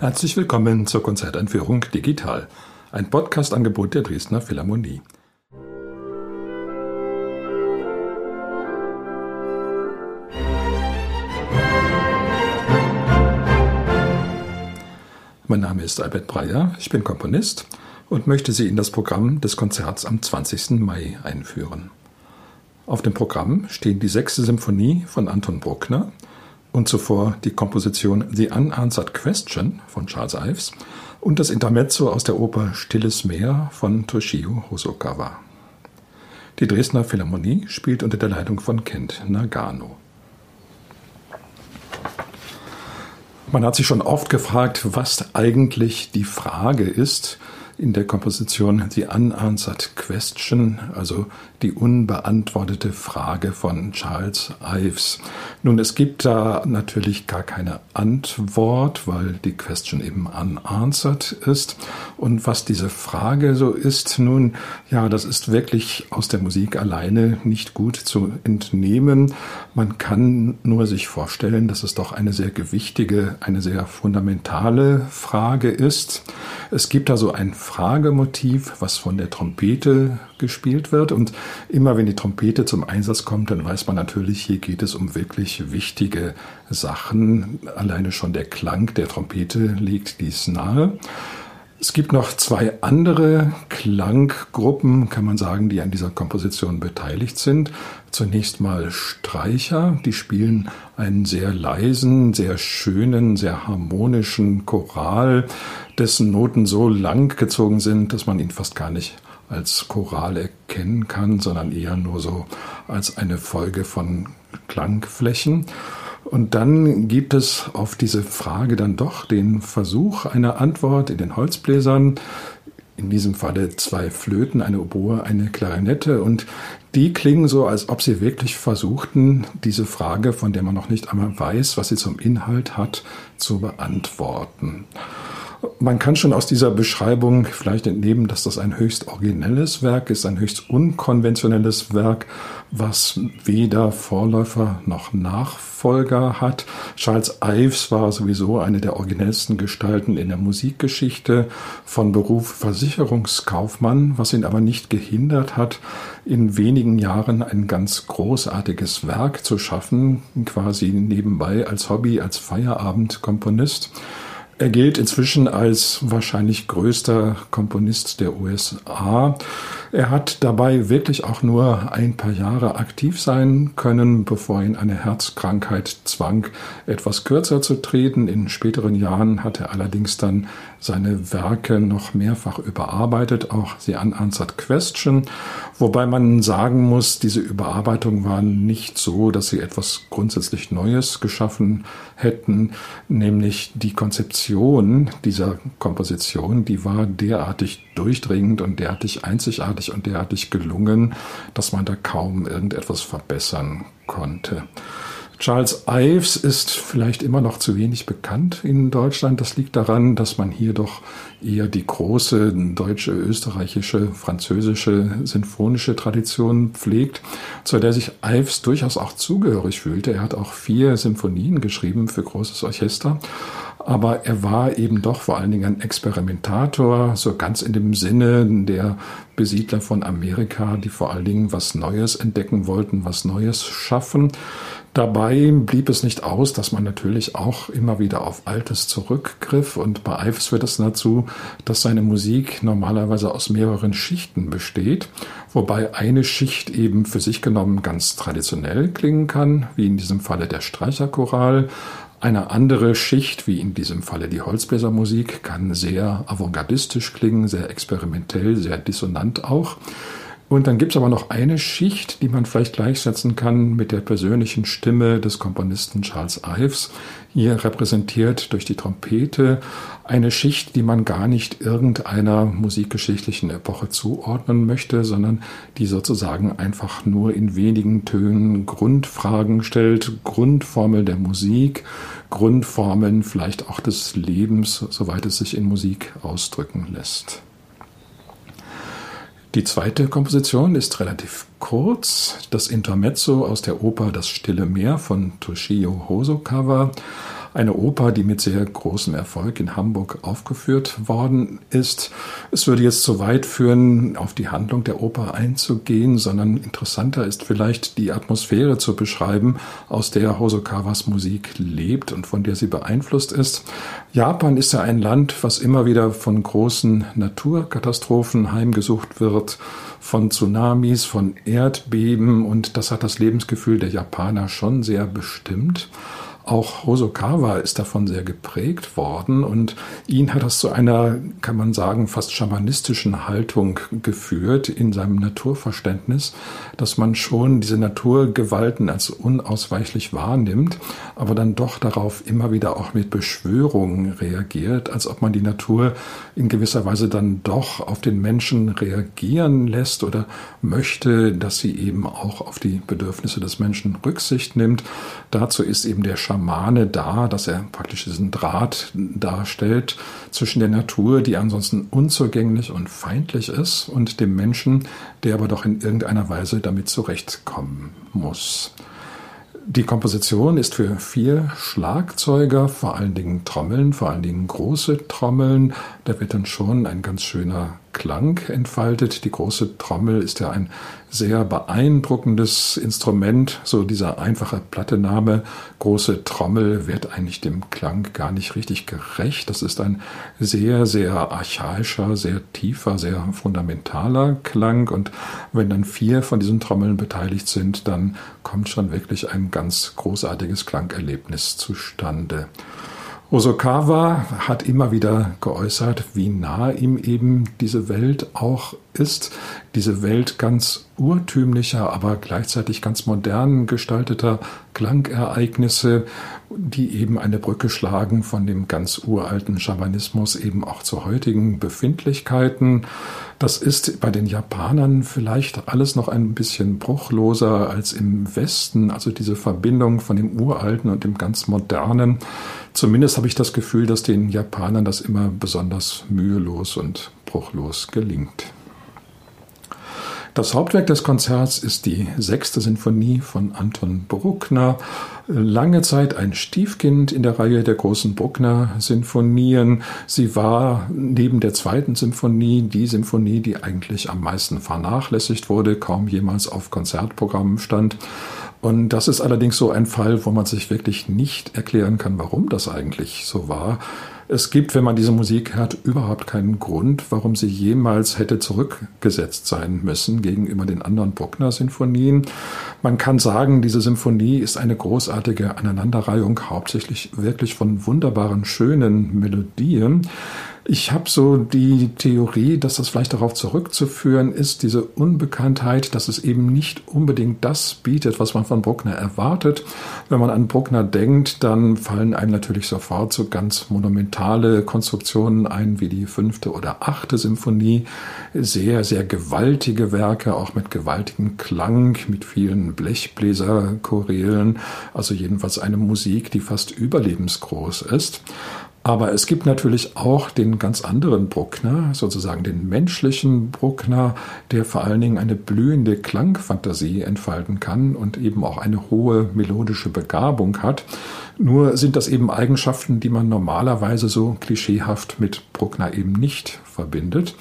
Herzlich willkommen zur Konzerteinführung Digital, ein Podcast-Angebot der Dresdner Philharmonie. Mein Name ist Albert Breyer, ich bin Komponist und möchte Sie in das Programm des Konzerts am 20. Mai einführen. Auf dem Programm stehen die sechste Symphonie von Anton Bruckner – und zuvor die Komposition The Unanswered Question von Charles Ives und das Intermezzo aus der Oper Stilles Meer von Toshio Hosokawa. Die Dresdner Philharmonie spielt unter der Leitung von Kent Nagano. Man hat sich schon oft gefragt, was eigentlich die Frage ist, in der Komposition The Unanswered Question, also die unbeantwortete Frage von Charles Ives. Nun, es gibt da natürlich gar keine Antwort, weil die Question eben unanswered ist. Und was diese Frage so ist, nun, ja, das ist wirklich aus der Musik alleine nicht gut zu entnehmen. Man kann nur sich vorstellen, dass es doch eine sehr gewichtige, eine sehr fundamentale Frage ist. Es gibt da so ein Fragemotiv, was von der Trompete gespielt wird. Und immer wenn die Trompete zum Einsatz kommt, dann weiß man natürlich, hier geht es um wirklich wichtige Sachen. Alleine schon der Klang der Trompete legt dies nahe. Es gibt noch zwei andere Klanggruppen, kann man sagen, die an dieser Komposition beteiligt sind. Zunächst mal Streicher, die spielen einen sehr leisen, sehr schönen, sehr harmonischen Choral, dessen Noten so lang gezogen sind, dass man ihn fast gar nicht als Choral erkennen kann, sondern eher nur so als eine Folge von Klangflächen. Und dann gibt es auf diese Frage dann doch den Versuch einer Antwort in den Holzbläsern. In diesem Falle zwei Flöten, eine Oboe, eine Klarinette. Und die klingen so, als ob sie wirklich versuchten, diese Frage, von der man noch nicht einmal weiß, was sie zum Inhalt hat, zu beantworten. Man kann schon aus dieser Beschreibung vielleicht entnehmen, dass das ein höchst originelles Werk ist, ein höchst unkonventionelles Werk, was weder Vorläufer noch Nachfolger hat. Charles Ives war sowieso eine der originellsten Gestalten in der Musikgeschichte, von Beruf Versicherungskaufmann, was ihn aber nicht gehindert hat, in wenigen Jahren ein ganz großartiges Werk zu schaffen, quasi nebenbei als Hobby, als Feierabendkomponist. Er gilt inzwischen als wahrscheinlich größter Komponist der USA. Er hat dabei wirklich auch nur ein paar Jahre aktiv sein können, bevor ihn eine Herzkrankheit zwang, etwas kürzer zu treten. In späteren Jahren hat er allerdings dann seine Werke noch mehrfach überarbeitet, auch The Unanswered Question, wobei man sagen muss, diese Überarbeitung war nicht so, dass sie etwas grundsätzlich Neues geschaffen hätten, nämlich die Konzeption dieser Komposition, die war derartig durchdringend und derartig einzigartig und derartig gelungen, dass man da kaum irgendetwas verbessern konnte. Charles Ives ist vielleicht immer noch zu wenig bekannt in Deutschland. Das liegt daran, dass man hier doch eher die große deutsche, österreichische, französische sinfonische Tradition pflegt, zu der sich Ives durchaus auch zugehörig fühlte. Er hat auch vier Sinfonien geschrieben für großes Orchester aber er war eben doch vor allen Dingen ein Experimentator, so ganz in dem Sinne der Besiedler von Amerika, die vor allen Dingen was Neues entdecken wollten, was Neues schaffen. Dabei blieb es nicht aus, dass man natürlich auch immer wieder auf Altes zurückgriff und bei Ives wird es dazu, dass seine Musik normalerweise aus mehreren Schichten besteht, wobei eine Schicht eben für sich genommen ganz traditionell klingen kann, wie in diesem Falle der Streicherchoral, eine andere Schicht, wie in diesem Falle die Holzbläsermusik, kann sehr avantgardistisch klingen, sehr experimentell, sehr dissonant auch. Und dann gibt es aber noch eine Schicht, die man vielleicht gleichsetzen kann mit der persönlichen Stimme des Komponisten Charles Ives, hier repräsentiert durch die Trompete, eine Schicht, die man gar nicht irgendeiner musikgeschichtlichen Epoche zuordnen möchte, sondern die sozusagen einfach nur in wenigen Tönen Grundfragen stellt, Grundformel der Musik, Grundformeln vielleicht auch des Lebens, soweit es sich in Musik ausdrücken lässt. Die zweite Komposition ist relativ kurz, das Intermezzo aus der Oper Das Stille Meer von Toshio Hosokawa. Eine Oper, die mit sehr großem Erfolg in Hamburg aufgeführt worden ist. Es würde jetzt zu weit führen, auf die Handlung der Oper einzugehen, sondern interessanter ist vielleicht die Atmosphäre zu beschreiben, aus der Hosokawas Musik lebt und von der sie beeinflusst ist. Japan ist ja ein Land, was immer wieder von großen Naturkatastrophen heimgesucht wird von Tsunamis, von Erdbeben und das hat das Lebensgefühl der Japaner schon sehr bestimmt. Auch Hosokawa ist davon sehr geprägt worden und ihn hat das zu einer, kann man sagen, fast schamanistischen Haltung geführt in seinem Naturverständnis, dass man schon diese Naturgewalten als unausweichlich wahrnimmt, aber dann doch darauf immer wieder auch mit Beschwörungen reagiert, als ob man die Natur in gewisser Weise dann doch auf den Menschen reagieren lässt oder möchte, dass sie eben auch auf die Bedürfnisse des Menschen Rücksicht nimmt. Dazu ist eben der Schaman Schamane da, dass er praktisch diesen Draht darstellt zwischen der Natur, die ansonsten unzugänglich und feindlich ist, und dem Menschen, der aber doch in irgendeiner Weise damit zurechtkommen muss. Die Komposition ist für vier Schlagzeuger, vor allen Dingen Trommeln, vor allen Dingen große Trommeln. Da wird dann schon ein ganz schöner Klang entfaltet. Die große Trommel ist ja ein sehr beeindruckendes Instrument. So dieser einfache Plattename große Trommel wird eigentlich dem Klang gar nicht richtig gerecht. Das ist ein sehr, sehr archaischer, sehr tiefer, sehr fundamentaler Klang. Und wenn dann vier von diesen Trommeln beteiligt sind, dann kommt schon wirklich ein ganz großartiges Klangerlebnis zustande. Osokawa hat immer wieder geäußert, wie nah ihm eben diese Welt auch ist. Diese Welt ganz urtümlicher, aber gleichzeitig ganz modern gestalteter Klangereignisse, die eben eine Brücke schlagen von dem ganz uralten Schamanismus eben auch zu heutigen Befindlichkeiten. Das ist bei den Japanern vielleicht alles noch ein bisschen bruchloser als im Westen, also diese Verbindung von dem uralten und dem ganz modernen. Zumindest habe ich das Gefühl, dass den Japanern das immer besonders mühelos und bruchlos gelingt. Das Hauptwerk des Konzerts ist die sechste Sinfonie von Anton Bruckner. Lange Zeit ein Stiefkind in der Reihe der großen Bruckner-Sinfonien. Sie war neben der zweiten Sinfonie die Sinfonie, die eigentlich am meisten vernachlässigt wurde, kaum jemals auf Konzertprogrammen stand. Und das ist allerdings so ein Fall, wo man sich wirklich nicht erklären kann, warum das eigentlich so war. Es gibt, wenn man diese Musik hört, überhaupt keinen Grund, warum sie jemals hätte zurückgesetzt sein müssen gegenüber den anderen Bruckner-Sinfonien. Man kann sagen, diese Symphonie ist eine großartige Aneinanderreihung, hauptsächlich wirklich von wunderbaren, schönen Melodien. Ich habe so die Theorie, dass das vielleicht darauf zurückzuführen ist, diese Unbekanntheit, dass es eben nicht unbedingt das bietet, was man von Bruckner erwartet. Wenn man an Bruckner denkt, dann fallen einem natürlich sofort so ganz monumentale Konstruktionen ein, wie die fünfte oder achte Symphonie. Sehr, sehr gewaltige Werke, auch mit gewaltigem Klang, mit vielen Blechbläserchorälen. Also jedenfalls eine Musik, die fast überlebensgroß ist. Aber es gibt natürlich auch den ganz anderen Bruckner, sozusagen den menschlichen Bruckner, der vor allen Dingen eine blühende Klangfantasie entfalten kann und eben auch eine hohe melodische Begabung hat. Nur sind das eben Eigenschaften, die man normalerweise so klischeehaft mit Bruckner eben nicht verbindet.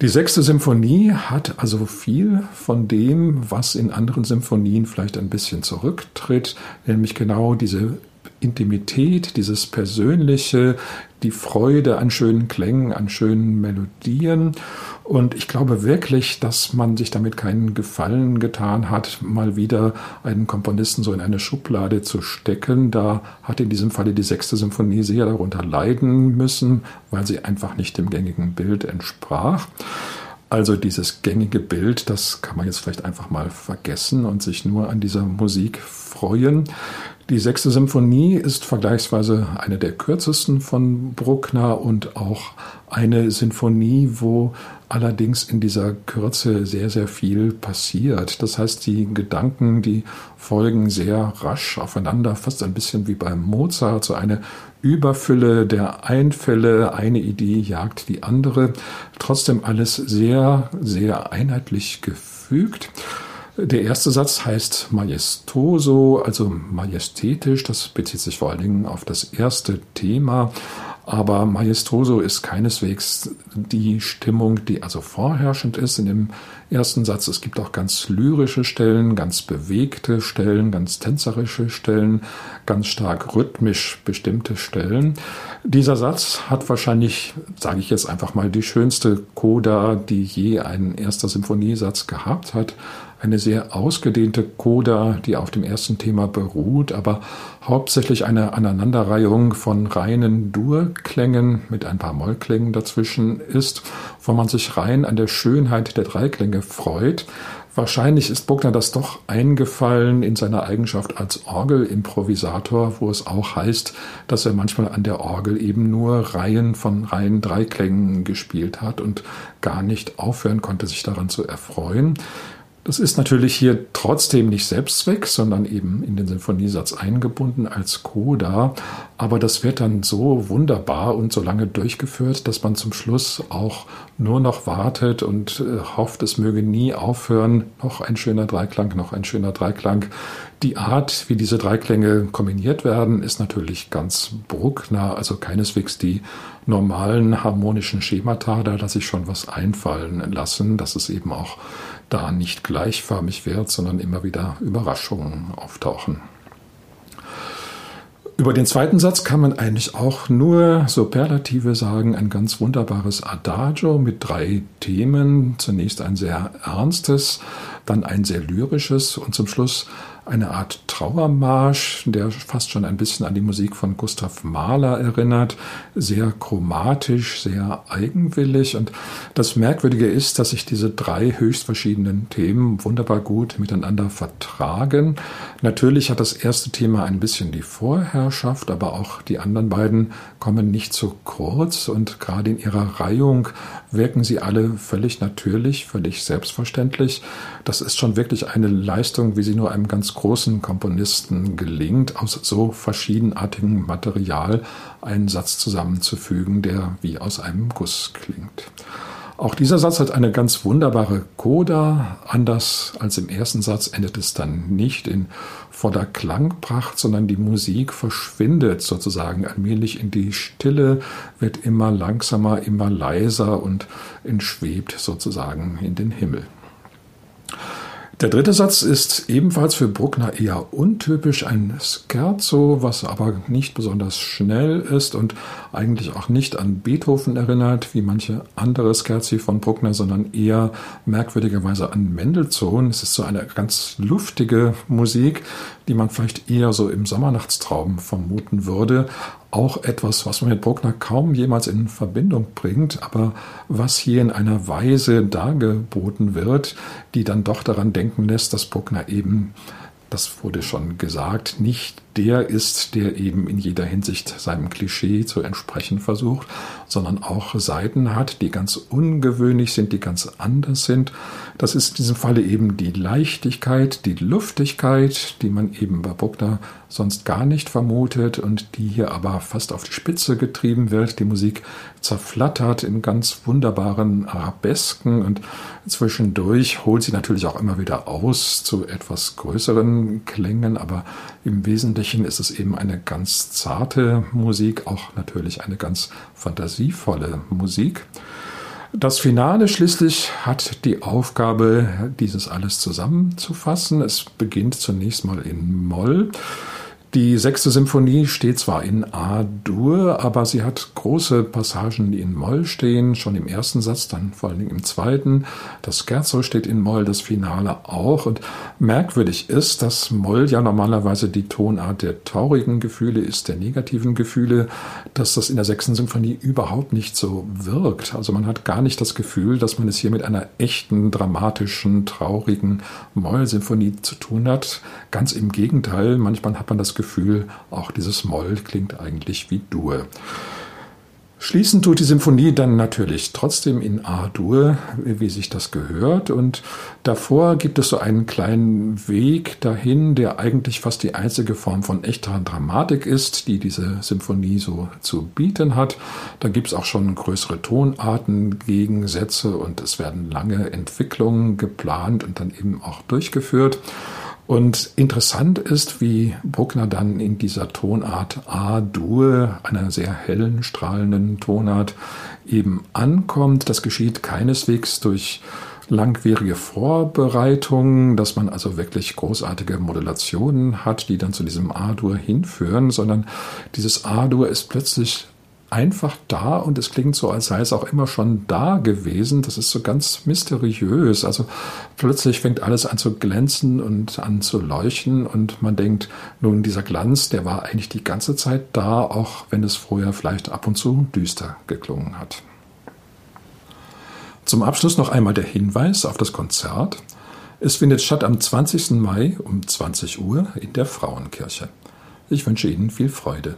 Die sechste Symphonie hat also viel von dem, was in anderen Symphonien vielleicht ein bisschen zurücktritt, nämlich genau diese Intimität, dieses Persönliche, die Freude an schönen Klängen, an schönen Melodien. Und ich glaube wirklich, dass man sich damit keinen Gefallen getan hat, mal wieder einen Komponisten so in eine Schublade zu stecken. Da hat in diesem Falle die sechste Symphonie sehr darunter leiden müssen, weil sie einfach nicht dem gängigen Bild entsprach. Also dieses gängige Bild, das kann man jetzt vielleicht einfach mal vergessen und sich nur an dieser Musik freuen. Die sechste Symphonie ist vergleichsweise eine der kürzesten von Bruckner und auch eine Sinfonie, wo allerdings in dieser Kürze sehr, sehr viel passiert. Das heißt, die Gedanken, die folgen sehr rasch aufeinander, fast ein bisschen wie beim Mozart, so eine Überfülle der Einfälle, eine Idee jagt die andere. Trotzdem alles sehr, sehr einheitlich gefügt. Der erste Satz heißt majestoso, also majestätisch. Das bezieht sich vor allen Dingen auf das erste Thema. Aber Majestoso ist keineswegs die Stimmung, die also vorherrschend ist in dem ersten Satz. Es gibt auch ganz lyrische Stellen, ganz bewegte Stellen, ganz tänzerische Stellen, ganz stark rhythmisch bestimmte Stellen. Dieser Satz hat wahrscheinlich, sage ich jetzt einfach mal, die schönste Coda, die je ein erster Symphoniesatz gehabt hat eine sehr ausgedehnte Coda, die auf dem ersten Thema beruht, aber hauptsächlich eine Aneinanderreihung von reinen Durklängen mit ein paar Mollklängen dazwischen ist, wo man sich rein an der Schönheit der Dreiklänge freut. Wahrscheinlich ist Bruckner das doch eingefallen in seiner Eigenschaft als Orgelimprovisator, wo es auch heißt, dass er manchmal an der Orgel eben nur Reihen von reinen Dreiklängen gespielt hat und gar nicht aufhören konnte, sich daran zu erfreuen. Das ist natürlich hier trotzdem nicht Selbstzweck, sondern eben in den Sinfoniesatz eingebunden als Coda. Aber das wird dann so wunderbar und so lange durchgeführt, dass man zum Schluss auch nur noch wartet und äh, hofft, es möge nie aufhören. Noch ein schöner Dreiklang, noch ein schöner Dreiklang. Die Art, wie diese Dreiklänge kombiniert werden, ist natürlich ganz Bruckner, also keineswegs die normalen harmonischen Schemata. Da lasse ich schon was einfallen lassen, dass es eben auch da nicht gleichförmig wird, sondern immer wieder Überraschungen auftauchen. Über den zweiten Satz kann man eigentlich auch nur Superlative sagen, ein ganz wunderbares Adagio mit drei Themen. Zunächst ein sehr ernstes, dann ein sehr lyrisches und zum Schluss eine Art Trauermarsch, der fast schon ein bisschen an die Musik von Gustav Mahler erinnert, sehr chromatisch, sehr eigenwillig. Und das Merkwürdige ist, dass sich diese drei höchst verschiedenen Themen wunderbar gut miteinander vertragen. Natürlich hat das erste Thema ein bisschen die Vorherrschaft, aber auch die anderen beiden kommen nicht zu kurz und gerade in ihrer Reihung wirken sie alle völlig natürlich, völlig selbstverständlich. Das ist schon wirklich eine Leistung, wie sie nur einem ganz großen Komponisten gelingt, aus so verschiedenartigem Material einen Satz zusammenzufügen, der wie aus einem Guss klingt. Auch dieser Satz hat eine ganz wunderbare Coda. Anders als im ersten Satz endet es dann nicht in voller Klangpracht, sondern die Musik verschwindet sozusagen allmählich in die Stille, wird immer langsamer, immer leiser und entschwebt sozusagen in den Himmel. Der dritte Satz ist ebenfalls für Bruckner eher untypisch, ein Scherzo, was aber nicht besonders schnell ist und eigentlich auch nicht an Beethoven erinnert, wie manche andere Scherzi von Bruckner, sondern eher merkwürdigerweise an Mendelssohn. Es ist so eine ganz luftige Musik, die man vielleicht eher so im Sommernachtstraum vermuten würde, auch etwas, was man mit Bruckner kaum jemals in Verbindung bringt, aber was hier in einer Weise dargeboten wird, die dann doch daran denken lässt, dass Bruckner eben das wurde schon gesagt, nicht der ist, der eben in jeder Hinsicht seinem Klischee zu entsprechen versucht, sondern auch Seiten hat, die ganz ungewöhnlich sind, die ganz anders sind. Das ist in diesem Falle eben die Leichtigkeit, die Luftigkeit, die man eben bei Bruckner sonst gar nicht vermutet und die hier aber fast auf die Spitze getrieben wird. Die Musik zerflattert in ganz wunderbaren Arabesken und zwischendurch holt sie natürlich auch immer wieder aus zu etwas größeren Klängen, aber im Wesentlichen ist es eben eine ganz zarte Musik, auch natürlich eine ganz fantasievolle Musik. Das Finale schließlich hat die Aufgabe, dieses alles zusammenzufassen. Es beginnt zunächst mal in Moll. Die sechste Symphonie steht zwar in A-Dur, aber sie hat große Passagen, die in Moll stehen, schon im ersten Satz, dann vor allen Dingen im zweiten. Das Scherzo steht in Moll, das Finale auch. Und merkwürdig ist, dass Moll ja normalerweise die Tonart der traurigen Gefühle ist, der negativen Gefühle, dass das in der sechsten Symphonie überhaupt nicht so wirkt. Also man hat gar nicht das Gefühl, dass man es hier mit einer echten, dramatischen, traurigen Moll-Symphonie zu tun hat. Ganz im Gegenteil, manchmal hat man das Gefühl, auch dieses Moll klingt eigentlich wie Dur. Schließen tut die Symphonie dann natürlich trotzdem in A-Dur, wie sich das gehört. Und davor gibt es so einen kleinen Weg dahin, der eigentlich fast die einzige Form von echter Dramatik ist, die diese Symphonie so zu bieten hat. Da gibt es auch schon größere Tonarten, Gegensätze und es werden lange Entwicklungen geplant und dann eben auch durchgeführt. Und interessant ist, wie Bruckner dann in dieser Tonart A-Dur, einer sehr hellen, strahlenden Tonart, eben ankommt. Das geschieht keineswegs durch langwierige Vorbereitungen, dass man also wirklich großartige Modulationen hat, die dann zu diesem A-Dur hinführen, sondern dieses A-Dur ist plötzlich einfach da und es klingt so, als sei es auch immer schon da gewesen. Das ist so ganz mysteriös. Also plötzlich fängt alles an zu glänzen und an zu leuchten und man denkt, nun dieser Glanz, der war eigentlich die ganze Zeit da, auch wenn es vorher vielleicht ab und zu düster geklungen hat. Zum Abschluss noch einmal der Hinweis auf das Konzert. Es findet statt am 20. Mai um 20 Uhr in der Frauenkirche. Ich wünsche Ihnen viel Freude.